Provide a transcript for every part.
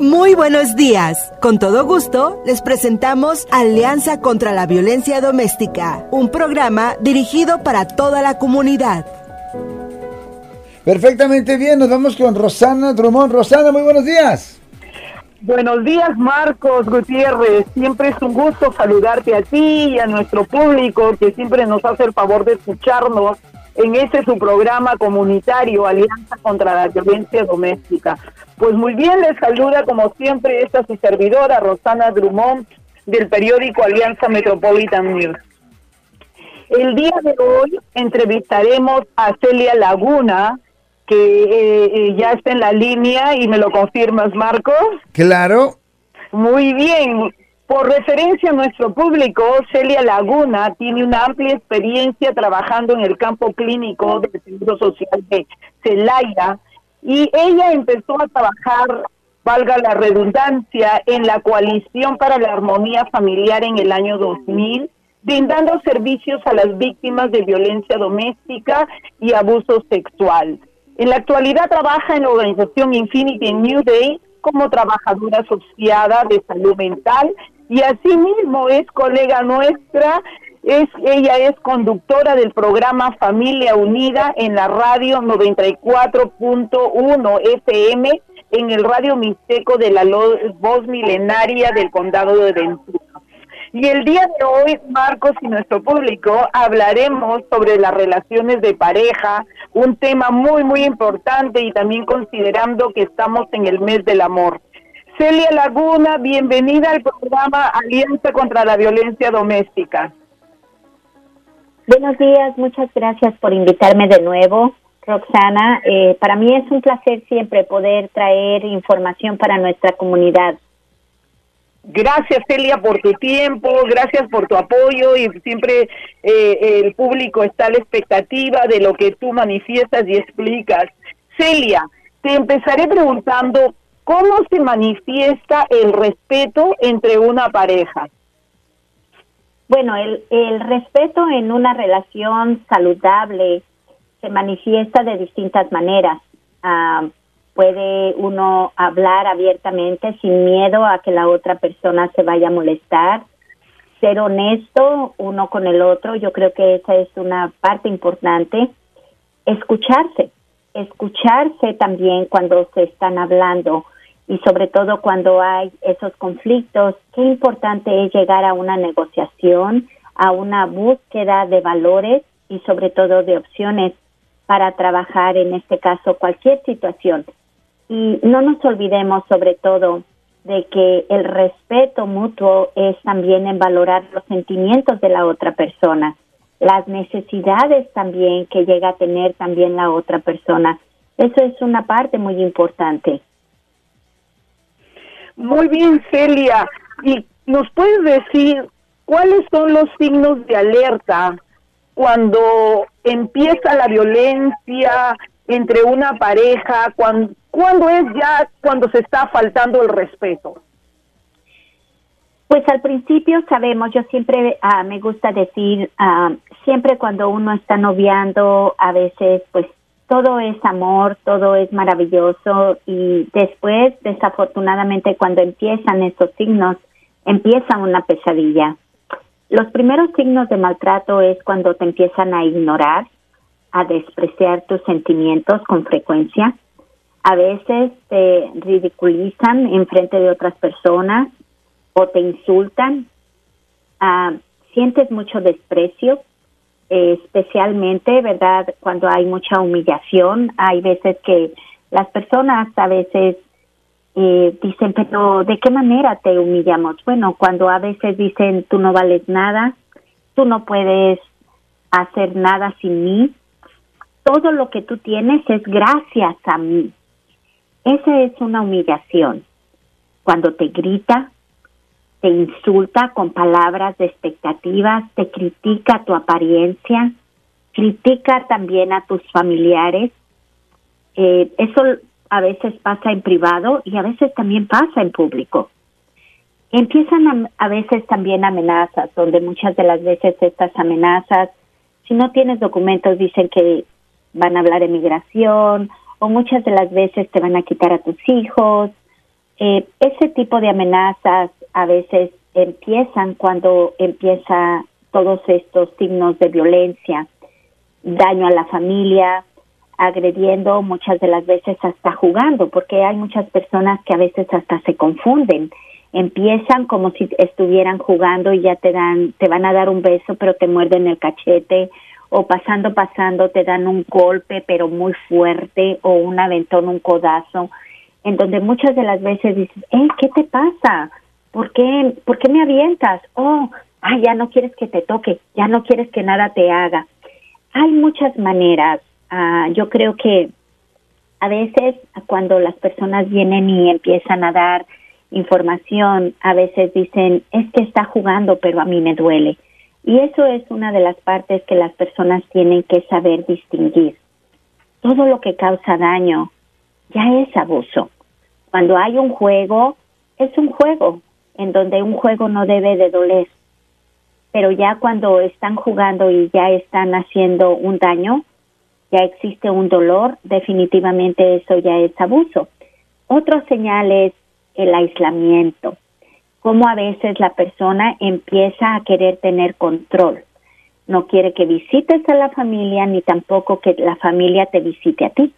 Muy buenos días. Con todo gusto, les presentamos Alianza contra la Violencia Doméstica, un programa dirigido para toda la comunidad. Perfectamente bien, nos vamos con Rosana Drummond. Rosana, muy buenos días. Buenos días, Marcos Gutiérrez. Siempre es un gusto saludarte a ti y a nuestro público que siempre nos hace el favor de escucharnos en ese su programa comunitario Alianza contra la Violencia Doméstica. Pues muy bien, les saluda como siempre esta su servidora Rosana Drummond del periódico Alianza Metropolitan News. El día de hoy entrevistaremos a Celia Laguna, que eh, eh, ya está en la línea y me lo confirmas, Marcos. Claro. Muy bien. Por referencia a nuestro público, Celia Laguna tiene una amplia experiencia trabajando en el campo clínico del Seguro Social de Celaya y ella empezó a trabajar, valga la redundancia, en la Coalición para la Armonía Familiar en el año 2000, brindando servicios a las víctimas de violencia doméstica y abuso sexual. En la actualidad trabaja en la organización Infinity New Day como trabajadora asociada de salud mental y asimismo es colega nuestra, es ella es conductora del programa Familia Unida en la radio 94.1 FM en el radio Mixteco de la voz milenaria del condado de Ventura. Y el día de hoy, Marcos y nuestro público, hablaremos sobre las relaciones de pareja, un tema muy, muy importante y también considerando que estamos en el mes del amor. Celia Laguna, bienvenida al programa Alianza contra la Violencia Doméstica. Buenos días, muchas gracias por invitarme de nuevo, Roxana. Eh, para mí es un placer siempre poder traer información para nuestra comunidad. Gracias Celia por tu tiempo, gracias por tu apoyo y siempre eh, el público está a la expectativa de lo que tú manifiestas y explicas. Celia, te empezaré preguntando ¿Cómo se manifiesta el respeto entre una pareja? Bueno, el, el respeto en una relación saludable se manifiesta de distintas maneras. Ah, puede uno hablar abiertamente sin miedo a que la otra persona se vaya a molestar, ser honesto uno con el otro, yo creo que esa es una parte importante, escucharse, escucharse también cuando se están hablando y sobre todo cuando hay esos conflictos, qué importante es llegar a una negociación, a una búsqueda de valores y sobre todo de opciones para trabajar en este caso cualquier situación. Y no nos olvidemos sobre todo de que el respeto mutuo es también en valorar los sentimientos de la otra persona, las necesidades también que llega a tener también la otra persona. Eso es una parte muy importante. Muy bien, Celia. ¿Y nos puedes decir cuáles son los signos de alerta cuando empieza la violencia entre una pareja? Cuando, ¿Cuándo es ya cuando se está faltando el respeto? Pues al principio sabemos, yo siempre ah, me gusta decir, ah, siempre cuando uno está noviando, a veces pues todo es amor, todo es maravilloso y después, desafortunadamente, cuando empiezan esos signos, empieza una pesadilla. Los primeros signos de maltrato es cuando te empiezan a ignorar, a despreciar tus sentimientos con frecuencia. A veces te ridiculizan en frente de otras personas o te insultan. Ah, sientes mucho desprecio especialmente, ¿verdad? Cuando hay mucha humillación, hay veces que las personas a veces eh, dicen, pero ¿de qué manera te humillamos? Bueno, cuando a veces dicen, tú no vales nada, tú no puedes hacer nada sin mí, todo lo que tú tienes es gracias a mí. Esa es una humillación. Cuando te grita, te insulta con palabras de expectativas, te critica tu apariencia, critica también a tus familiares. Eh, eso a veces pasa en privado y a veces también pasa en público. Empiezan a, veces también amenazas, donde muchas de las veces estas amenazas, si no tienes documentos, dicen que van a hablar de migración o muchas de las veces te van a quitar a tus hijos, Eh, ese tipo de amenazas a veces empiezan cuando empieza todos estos signos de violencia, daño a la familia, agrediendo muchas de las veces hasta jugando, porque hay muchas personas que a veces hasta se confunden. Empiezan como si estuvieran jugando y ya te dan, te van a dar un beso, pero te muerden el cachete, o pasando, pasando, te dan un golpe, pero muy fuerte, o un aventón, un codazo, en donde muchas de las veces dices, eh, ¿qué te pasa? ¿Por qué, ¿Por qué me avientas? Oh, ay, ya no quieres que te toque, ya no quieres que nada te haga. Hay muchas maneras. Ah, yo creo que a veces cuando las personas vienen y empiezan a dar información, a veces dicen, es que está jugando, pero a mí me duele. Y eso es una de las partes que las personas tienen que saber distinguir. Todo lo que causa daño ya es abuso. Cuando hay un juego, es un juego, en donde un juego no debe de doler pero ya cuando están jugando y ya están haciendo un daño, ya existe un dolor, definitivamente eso ya es abuso. Otro señal es el aislamiento, como a veces la persona empieza a querer tener control. No quiere que visites a la familia, ni tampoco que la familia te visite a ti,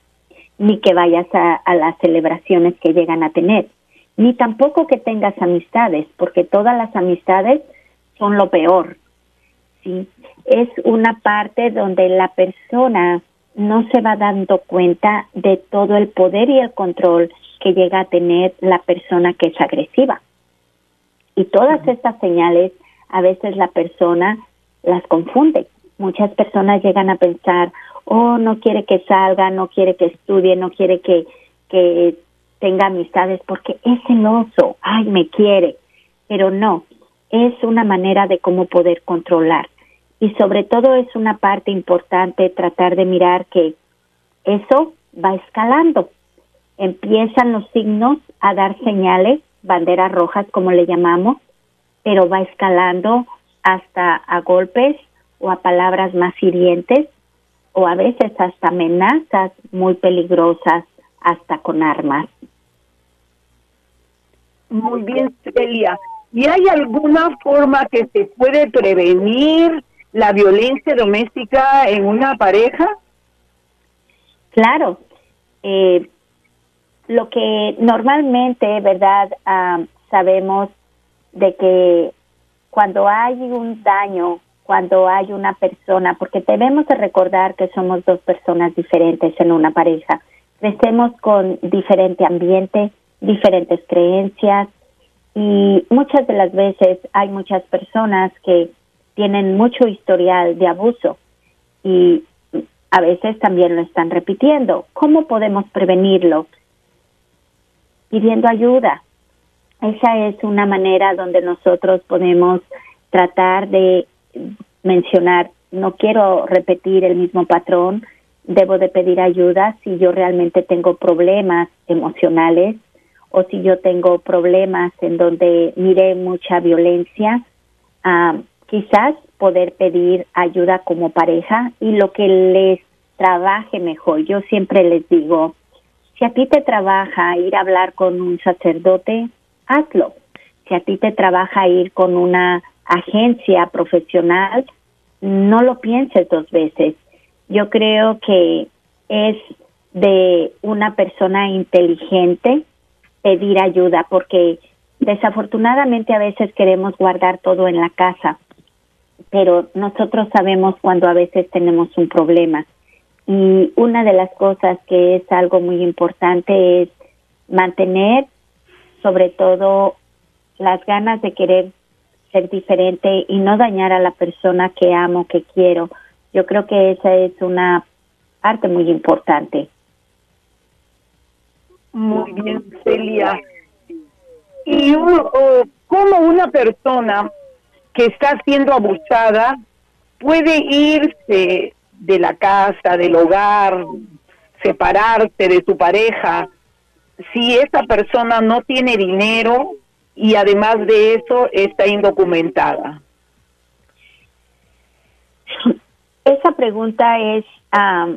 ni que vayas a, a las celebraciones que llegan a tener, ni tampoco que tengas amistades, porque todas las amistades son lo peor. ¿sí? Es una parte donde la persona no se va dando cuenta de todo el poder y el control que llega a tener la persona que es agresiva. Y todas estas señales a veces la persona las confunde. Muchas personas llegan a pensar, oh, no quiere que salga, no quiere que estudie, no quiere que, que tenga amistades porque es celoso, ay, me quiere. Pero no, es una manera de cómo poder controlar. Y sobre todo es una parte importante tratar de mirar que eso va escalando. Empiezan los signos a dar señales, banderas rojas como le llamamos, pero va escalando hasta a golpes o a palabras más hirientes o a veces hasta amenazas muy peligrosas, hasta con armas. Muy bien, Celia. ¿Y hay alguna forma que se puede prevenir la violencia doméstica en una pareja? Claro. Eh, lo que normalmente, ¿verdad? Ah, sabemos de que cuando hay un daño, cuando hay una persona, porque debemos de recordar que somos dos personas diferentes en una pareja, crecemos con diferente ambiente, diferentes creencias, y muchas de las veces hay muchas personas que tienen mucho historial de abuso y a veces también lo están repitiendo. ¿Cómo podemos prevenirlo? Pidiendo ayuda. Esa es una manera donde nosotros podemos tratar de mencionar, no quiero repetir el mismo patrón, debo de pedir ayuda si yo realmente tengo problemas emocionales o si yo tengo problemas en donde mire mucha violencia, ah, quizás poder pedir ayuda como pareja y lo que les trabaje mejor. Yo siempre les digo, si a ti te trabaja ir a hablar con un sacerdote, hazlo. Si a ti te trabaja ir con una agencia profesional, no lo pienses dos veces. Yo creo que es de una persona inteligente pedir ayuda porque desafortunadamente a veces queremos guardar todo en la casa, pero nosotros sabemos cuando a veces tenemos un problema. Y una de las cosas que es algo muy importante es mantener sobre todo las ganas de querer ser diferente y no dañar a la persona que amo, que quiero. Yo creo que esa es una parte muy importante. Muy bien, Celia. ¿Y cómo una persona que está siendo abusada puede irse de la casa, del hogar, separarse de su pareja, si esa persona no tiene dinero y además de eso está indocumentada? Esa pregunta es ah,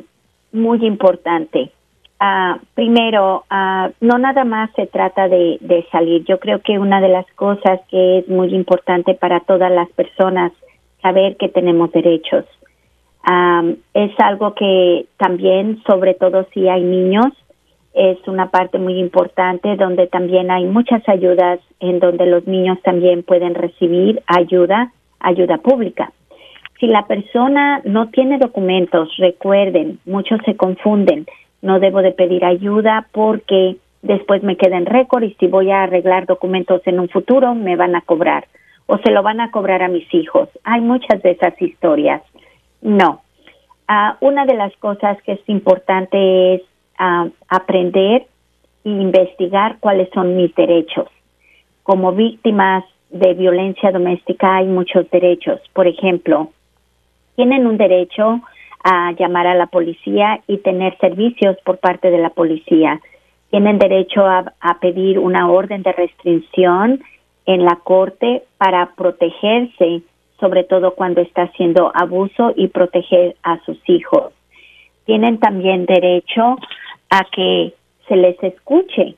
muy importante Ah, primero, ah, no nada más se trata de, de, salir. Yo creo que una de las cosas que es muy importante para todas las personas saber que tenemos derechos. Es algo que también, sobre todo si hay niños, es una parte muy importante donde también hay muchas ayudas en donde los niños también pueden recibir ayuda, ayuda pública. Si la persona no tiene documentos, recuerden, muchos se confunden no debo de pedir ayuda porque después me queda en récord y si voy a arreglar documentos en un futuro me van a cobrar o se lo van a cobrar a mis hijos. Hay muchas de esas historias. No. Ah, una de las cosas que es importante es ah, aprender e investigar cuáles son mis derechos. Como víctimas de violencia doméstica hay muchos derechos. Por ejemplo, tienen un derecho a llamar a la policía y tener servicios por parte de la policía. Tienen derecho a, pedir una orden de restricción en la corte para protegerse, sobre todo cuando está haciendo abuso y proteger a sus hijos. Tienen también derecho a que se les escuche,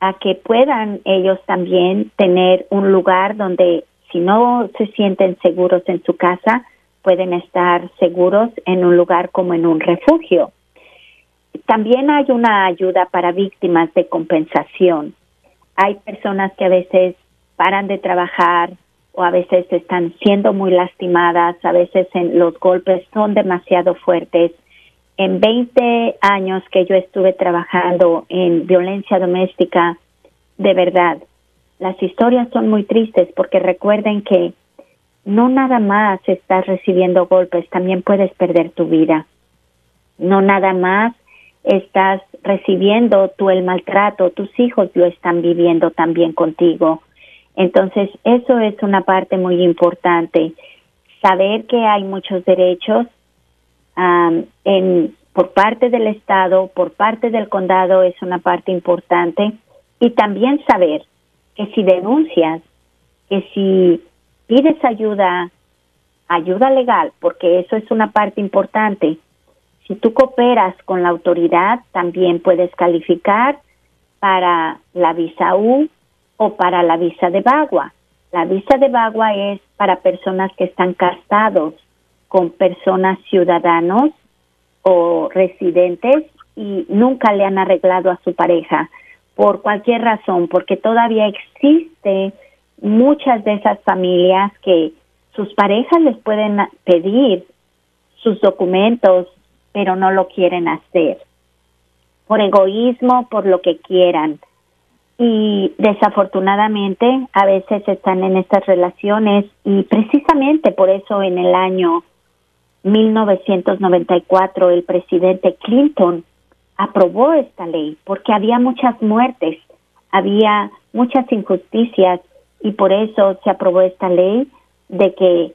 a que puedan ellos también tener un lugar donde si no se sienten seguros en su casa, pueden estar seguros en un lugar como en un refugio. También hay una ayuda para víctimas de compensación. Hay personas que a veces paran de trabajar o a veces están siendo muy lastimadas, a veces en, los golpes son demasiado fuertes. En 20 años que yo estuve trabajando en violencia doméstica, de verdad, las historias son muy tristes porque recuerden que no nada más estás recibiendo golpes, también puedes perder tu vida. No nada más estás recibiendo tú el maltrato, tus hijos lo están viviendo también contigo. Entonces, eso es una parte muy importante. Saber que hay muchos derechos en, por parte del Estado, por parte del condado, es una parte importante. Y también saber que si denuncias, que si pides ayuda, ayuda legal, porque eso es una parte importante. Si tú cooperas con la autoridad, también puedes calificar para la visa U o para la visa de Bagua. La visa de Bagua es para personas que están casados con personas ciudadanos o residentes y nunca le han arreglado a su pareja por cualquier razón, porque todavía existe muchas de esas familias que sus parejas les pueden pedir sus documentos, pero no lo quieren hacer. Por egoísmo, por lo que quieran. Y desafortunadamente a veces están en estas relaciones y precisamente por eso en el año 1994 el presidente Clinton aprobó esta ley porque había muchas muertes, había muchas injusticias y por eso se aprobó esta ley de que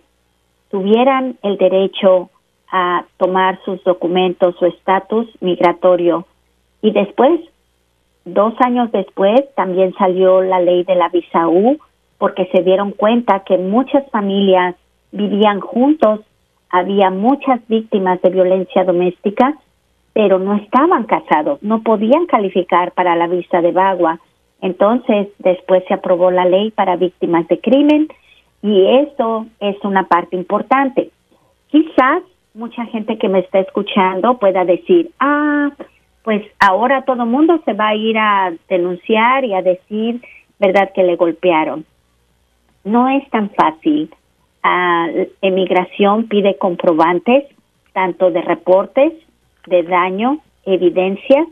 tuvieran el derecho a tomar sus documentos o estatus migratorio. Y después, dos años después, también salió la ley de la visa U, porque se dieron cuenta que muchas familias vivían juntos, había muchas víctimas de violencia doméstica, pero no estaban casados, no podían calificar para la visa de Bagua entonces, después se aprobó la ley para víctimas de crimen y eso es una parte importante. Quizás mucha gente que me está escuchando pueda decir, ah, pues ahora todo mundo se va a ir a denunciar y a decir, ¿verdad?, que le golpearon. No es tan fácil. Ah, emigración pide comprobantes, tanto de reportes, de daño, evidencia.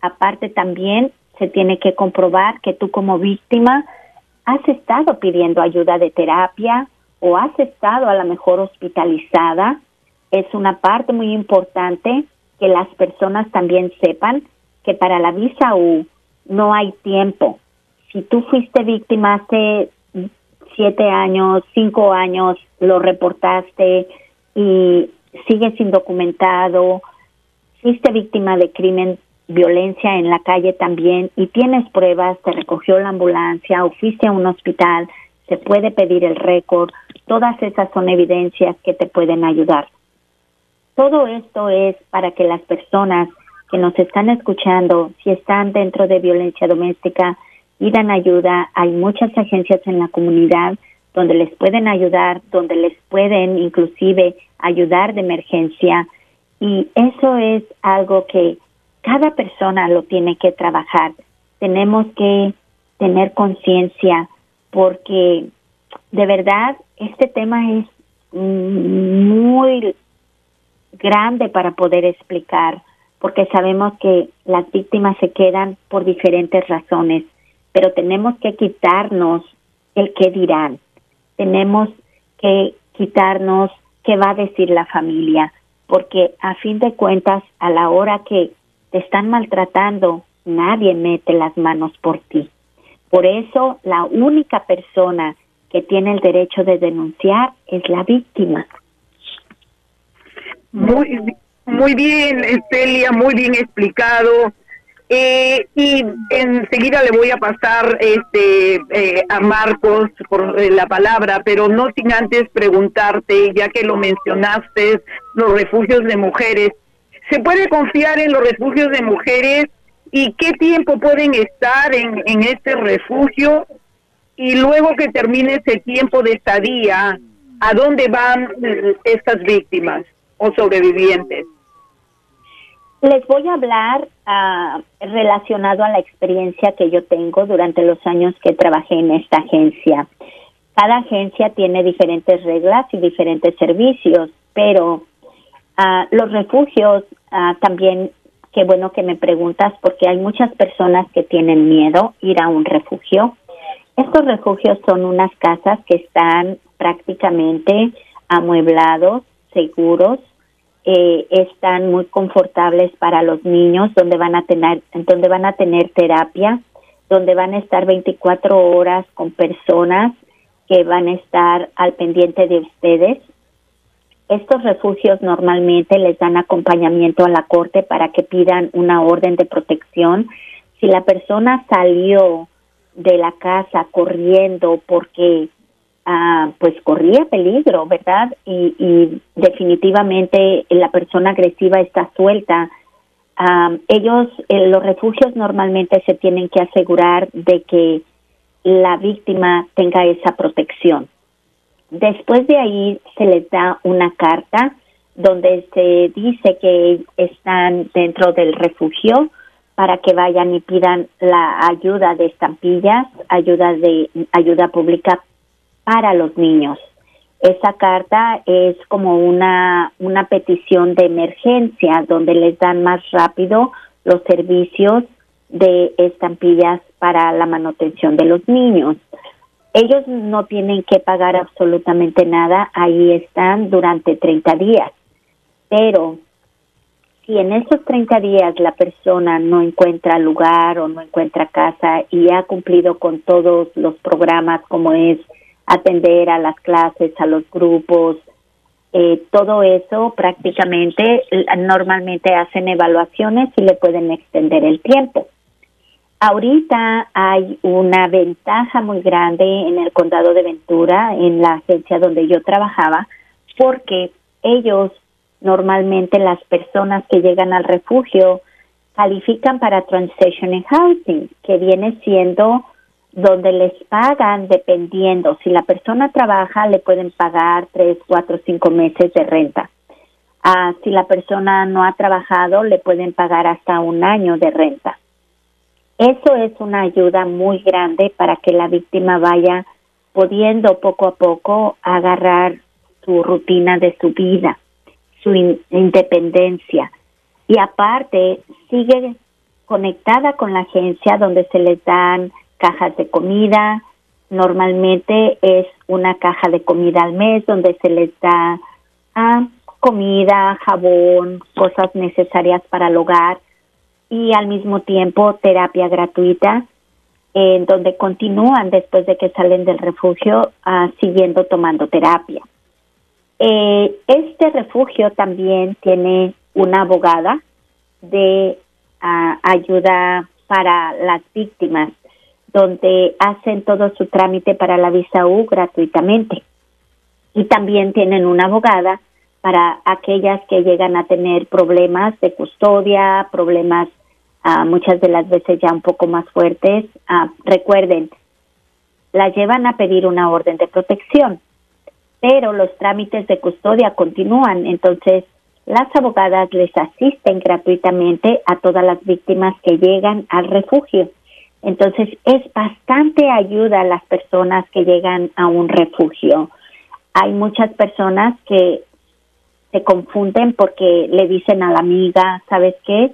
Aparte también se tiene que comprobar que tú como víctima has estado pidiendo ayuda de terapia o has estado a lo mejor hospitalizada. Es una parte muy importante que las personas también sepan que para la visa U no hay tiempo. Si tú fuiste víctima hace siete años, cinco años, lo reportaste y sigues indocumentado, fuiste víctima de crimen violencia en la calle también y tienes pruebas, te recogió la ambulancia o fuiste a un hospital, se puede pedir el récord, todas esas son evidencias que te pueden ayudar. Todo esto es para que las personas que nos están escuchando, si están dentro de violencia doméstica, pidan ayuda. Hay muchas agencias en la comunidad donde les pueden ayudar, donde les pueden inclusive ayudar de emergencia. Y eso es algo que cada persona lo tiene que trabajar. Tenemos que tener conciencia porque de verdad este tema es muy grande para poder explicar porque sabemos que las víctimas se quedan por diferentes razones, pero tenemos que quitarnos el qué dirán, tenemos que quitarnos qué va a decir la familia, porque a fin de cuentas, a la hora que te están maltratando, nadie mete las manos por ti. Por eso, la única persona que tiene el derecho de denunciar es la víctima. Muy, muy bien, Estelia, muy bien explicado. Eh, y enseguida le voy a pasar este eh, a Marcos por eh, la palabra, pero no sin antes preguntarte, ya que lo mencionaste, los refugios de mujeres. ¿Se puede confiar en los refugios de mujeres y qué tiempo pueden estar en, en este refugio? Y luego que termine ese tiempo de estadía, ¿a dónde van estas víctimas o sobrevivientes? Les voy a hablar uh, relacionado a la experiencia que yo tengo durante los años que trabajé en esta agencia. Cada agencia tiene diferentes reglas y diferentes servicios, pero uh, los refugios uh, también, qué bueno que me preguntas, porque hay muchas personas que tienen miedo ir a un refugio. Estos refugios son unas casas que están prácticamente amueblados, seguros, eh, están muy confortables para los niños, donde van a tener, donde van a tener terapia, donde van a estar 24 horas con personas que van a estar al pendiente de ustedes. Estos refugios normalmente les dan acompañamiento a la corte para que pidan una orden de protección. Si la persona salió de la casa corriendo porque Ah, pues corría peligro, ¿verdad? Y, y, definitivamente la persona agresiva está suelta. Ah, ellos, eh, los refugios normalmente se tienen que asegurar de que la víctima tenga esa protección. Después de ahí se les da una carta donde se dice que están dentro del refugio para que vayan y pidan la ayuda de estampillas, ayuda de ayuda pública para los niños. Esa carta es como una, una petición de emergencia donde les dan más rápido los servicios de estampillas para la manutención de los niños. Ellos no tienen que pagar absolutamente nada, ahí están durante 30 días. Pero si en esos 30 días la persona no encuentra lugar o no encuentra casa y ha cumplido con todos los programas como es atender a las clases, a los grupos, eh, todo eso prácticamente normalmente hacen evaluaciones y le pueden extender el tiempo. Ahorita hay una ventaja muy grande en el condado de Ventura, en la agencia donde yo trabajaba, porque ellos normalmente las personas que llegan al refugio califican para Transition Housing, que viene siendo donde les pagan dependiendo, si la persona trabaja le pueden pagar tres, cuatro, cinco meses de renta. Ah, si la persona no ha trabajado le pueden pagar hasta un año de renta. Eso es una ayuda muy grande para que la víctima vaya pudiendo poco a poco agarrar su rutina de su vida, su independencia. Y aparte, sigue conectada con la agencia donde se les dan cajas de comida. Normalmente es una caja de comida al mes donde se les da ah, comida, jabón, cosas necesarias para el hogar y al mismo tiempo terapia gratuita en donde continúan después de que salen del refugio ah, siguiendo tomando terapia. Eh, este refugio también tiene una abogada de ah, ayuda para las víctimas donde hacen todo su trámite para la visa U gratuitamente. Y también tienen una abogada para aquellas que llegan a tener problemas de custodia, problemas ah, muchas de las veces ya un poco más fuertes. Ah, recuerden, la llevan a pedir una orden de protección, pero los trámites de custodia continúan, entonces las abogadas les asisten gratuitamente a todas las víctimas que llegan al refugio. Entonces es bastante ayuda a las personas que llegan a un refugio. Hay muchas personas que se confunden porque le dicen a la amiga, ¿sabes qué?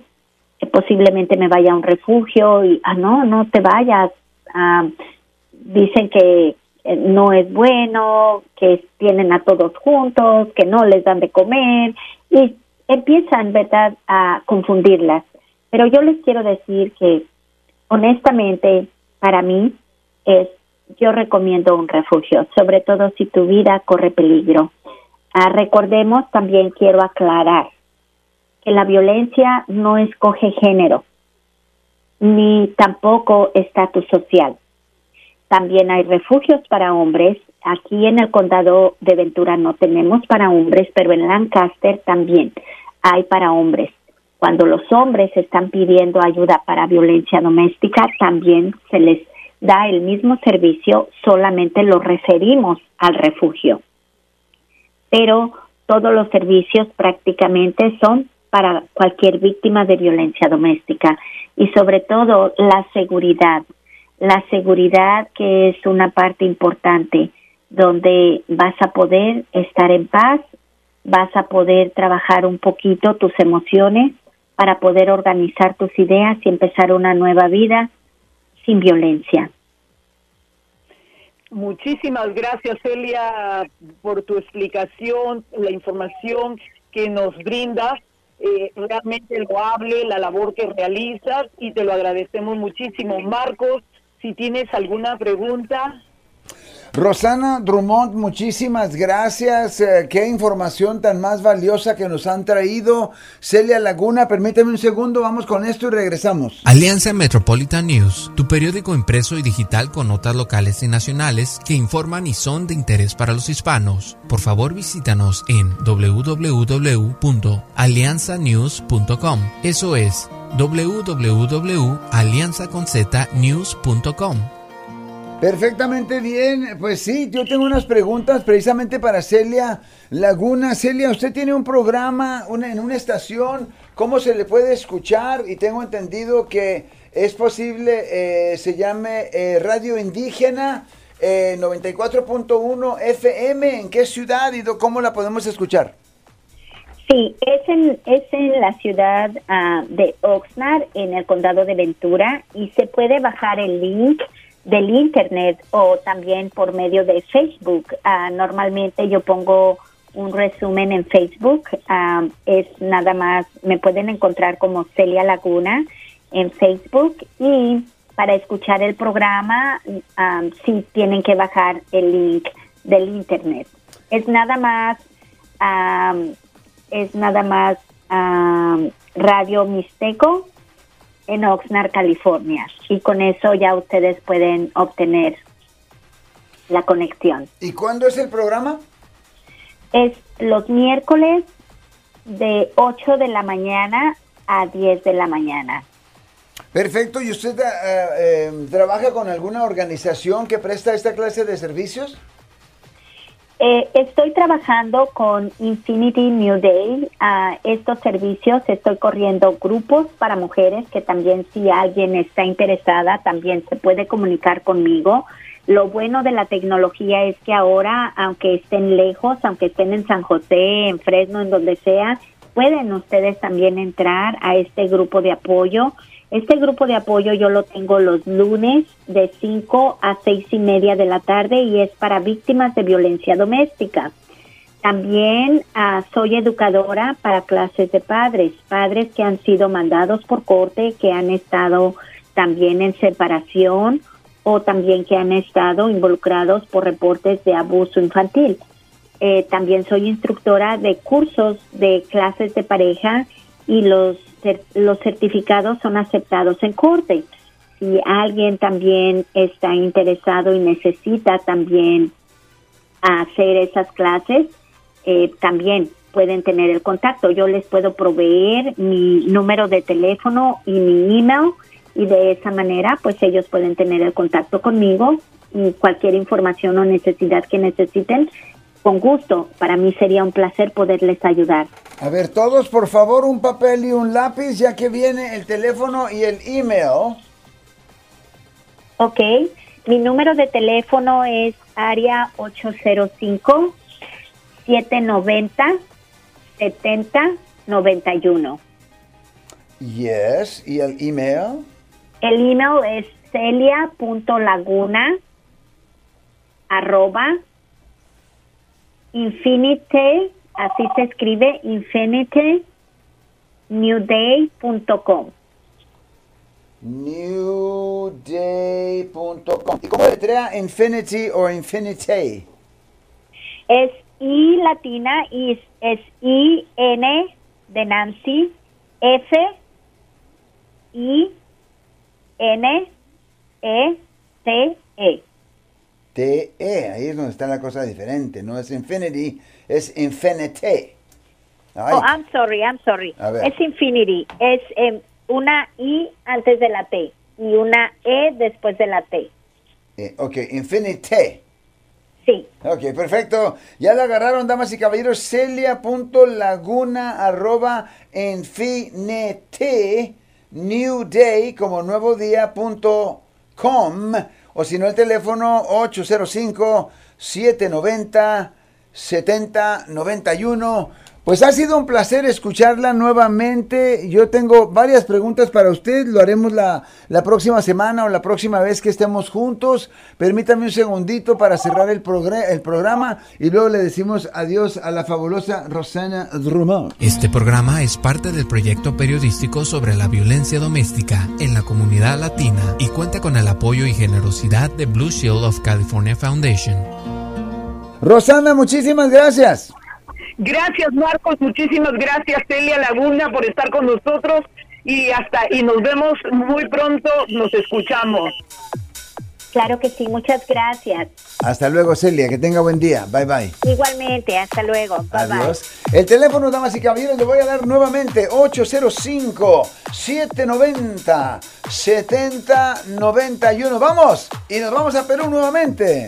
Que posiblemente me vaya a un refugio y, ah, no, no te vayas. Ah, dicen que eh, no es bueno, que tienen a todos juntos, que no les dan de comer y empiezan, ¿verdad?, a confundirlas. Pero yo les quiero decir que honestamente, para mí, es, yo recomiendo un refugio, sobre todo si tu vida corre peligro. Ah, recordemos, también quiero aclarar que la violencia no escoge género, ni tampoco estatus social. También hay refugios para hombres. Aquí en el condado de Ventura no tenemos para hombres, pero en Lancaster también hay para hombres. Cuando los hombres están pidiendo ayuda para violencia doméstica, también se les da el mismo servicio, solamente lo referimos al refugio. Pero todos los servicios prácticamente son para cualquier víctima de violencia doméstica y sobre todo la seguridad. La seguridad que es una parte importante donde vas a poder estar en paz, vas a poder trabajar un poquito tus emociones, para poder organizar tus ideas y empezar una nueva vida sin violencia. Muchísimas gracias, Celia, por tu explicación, la información que nos brindas. Eh, realmente loable la labor que realizas y te lo agradecemos muchísimo. Marcos, si tienes alguna pregunta. Rosana Drummond, muchísimas gracias. Eh, qué información tan más valiosa que nos han traído. Celia Laguna, permíteme un segundo, vamos con esto y regresamos. Alianza Metropolitan News, tu periódico impreso y digital con notas locales y nacionales que informan y son de interés para los hispanos. Por favor, visítanos en www.alianzanews.com. Eso es www.alianzaconznews.com Perfectamente bien, pues sí, yo tengo unas preguntas precisamente para Celia Laguna. Celia, usted tiene un programa en una estación, ¿cómo se le puede escuchar? Y tengo entendido que es posible, eh, se llame eh, Radio Indígena 94.1 eh, FM, ¿en qué ciudad y cómo la podemos escuchar? Sí, es en, es en la ciudad ah, de Oxnard, en el condado de Ventura, y se puede bajar el link del internet o también por medio de Facebook. Ah, normalmente yo pongo un resumen en Facebook. Ah, es nada más, me pueden encontrar como Celia Laguna en Facebook y para escuchar el programa ah, sí tienen que bajar el link del internet. Es nada más, es nada más Radio Mixteco en Oxnard, California. Y con eso ya ustedes pueden obtener la conexión. ¿Y cuándo es el programa? Es los miércoles de 8 de la mañana a 10 de la mañana. Perfecto. ¿Y usted eh, eh, trabaja con alguna organización que presta esta clase de servicios? Eh, estoy trabajando con Infinity New Day. a estos servicios estoy corriendo grupos para mujeres que también si alguien está interesada también se puede comunicar conmigo. Lo bueno de la tecnología es que ahora, aunque estén lejos, aunque estén en San José, en Fresno, en donde sea, pueden ustedes también entrar a este grupo de apoyo este grupo de apoyo yo lo tengo los lunes de 5 a 6 y media de la tarde y es para víctimas de violencia doméstica. También ah, soy educadora para clases de padres, padres que han sido mandados por corte, que han estado también en separación o también que han estado involucrados por reportes de abuso infantil. Eh, también soy instructora de cursos de clases de pareja y los los certificados son aceptados en corte. Si alguien también está interesado y necesita también hacer esas clases, eh, también pueden tener el contacto. Yo les puedo proveer mi número de teléfono y mi email y de esa manera pues ellos pueden tener el contacto conmigo y cualquier información o necesidad que necesiten. Con gusto, para mí sería un placer poderles ayudar. A ver, todos por favor un papel y un lápiz ya que viene el teléfono y el email. Ok, mi número de teléfono es área 805 790 7091. Yes, ¿y el email? El email es celia.laguna arroba infinite, así se escribe, infinite newday.com. Newday.com. ¿Y cómo letrea infinity o infinite? Es I latina y es I N de Nancy F I N E T E. T E, ahí es donde está la cosa diferente, no es infinity, es infinite. Ay, Oh, I'm sorry, I'm sorry. Es infinity, es em, una I antes de la T y una E después de la T. eh, ok, infinite. Sí, Ok, perfecto. Ya la agarraron, damas y caballeros. Celia.laguna arroba new day como nuevo día punto com o si no el teléfono 805 790 7091 pues ha sido un placer escucharla nuevamente. Yo tengo varias preguntas para usted. Lo haremos la, la próxima semana o la próxima vez que estemos juntos. Permítame un segundito para cerrar el, el programa y luego le decimos adiós a la fabulosa Rosana Drummond. Este programa es parte del proyecto periodístico sobre la violencia doméstica en la comunidad latina y cuenta con el apoyo y generosidad de Blue Shield of California Foundation. Rosana, muchísimas gracias. Gracias, Marcos. Muchísimas gracias, Celia Laguna, por estar con nosotros. Y hasta, y nos vemos muy pronto. Nos escuchamos. claro que sí, muchas gracias. Hasta luego, Celia. Que tenga buen día. Bye bye. Igualmente, hasta luego. Bye bye. Adiós. El teléfono, damas y caballeros, le voy a dar nuevamente 805-790-7091. Vamos y nos vamos a Perú nuevamente.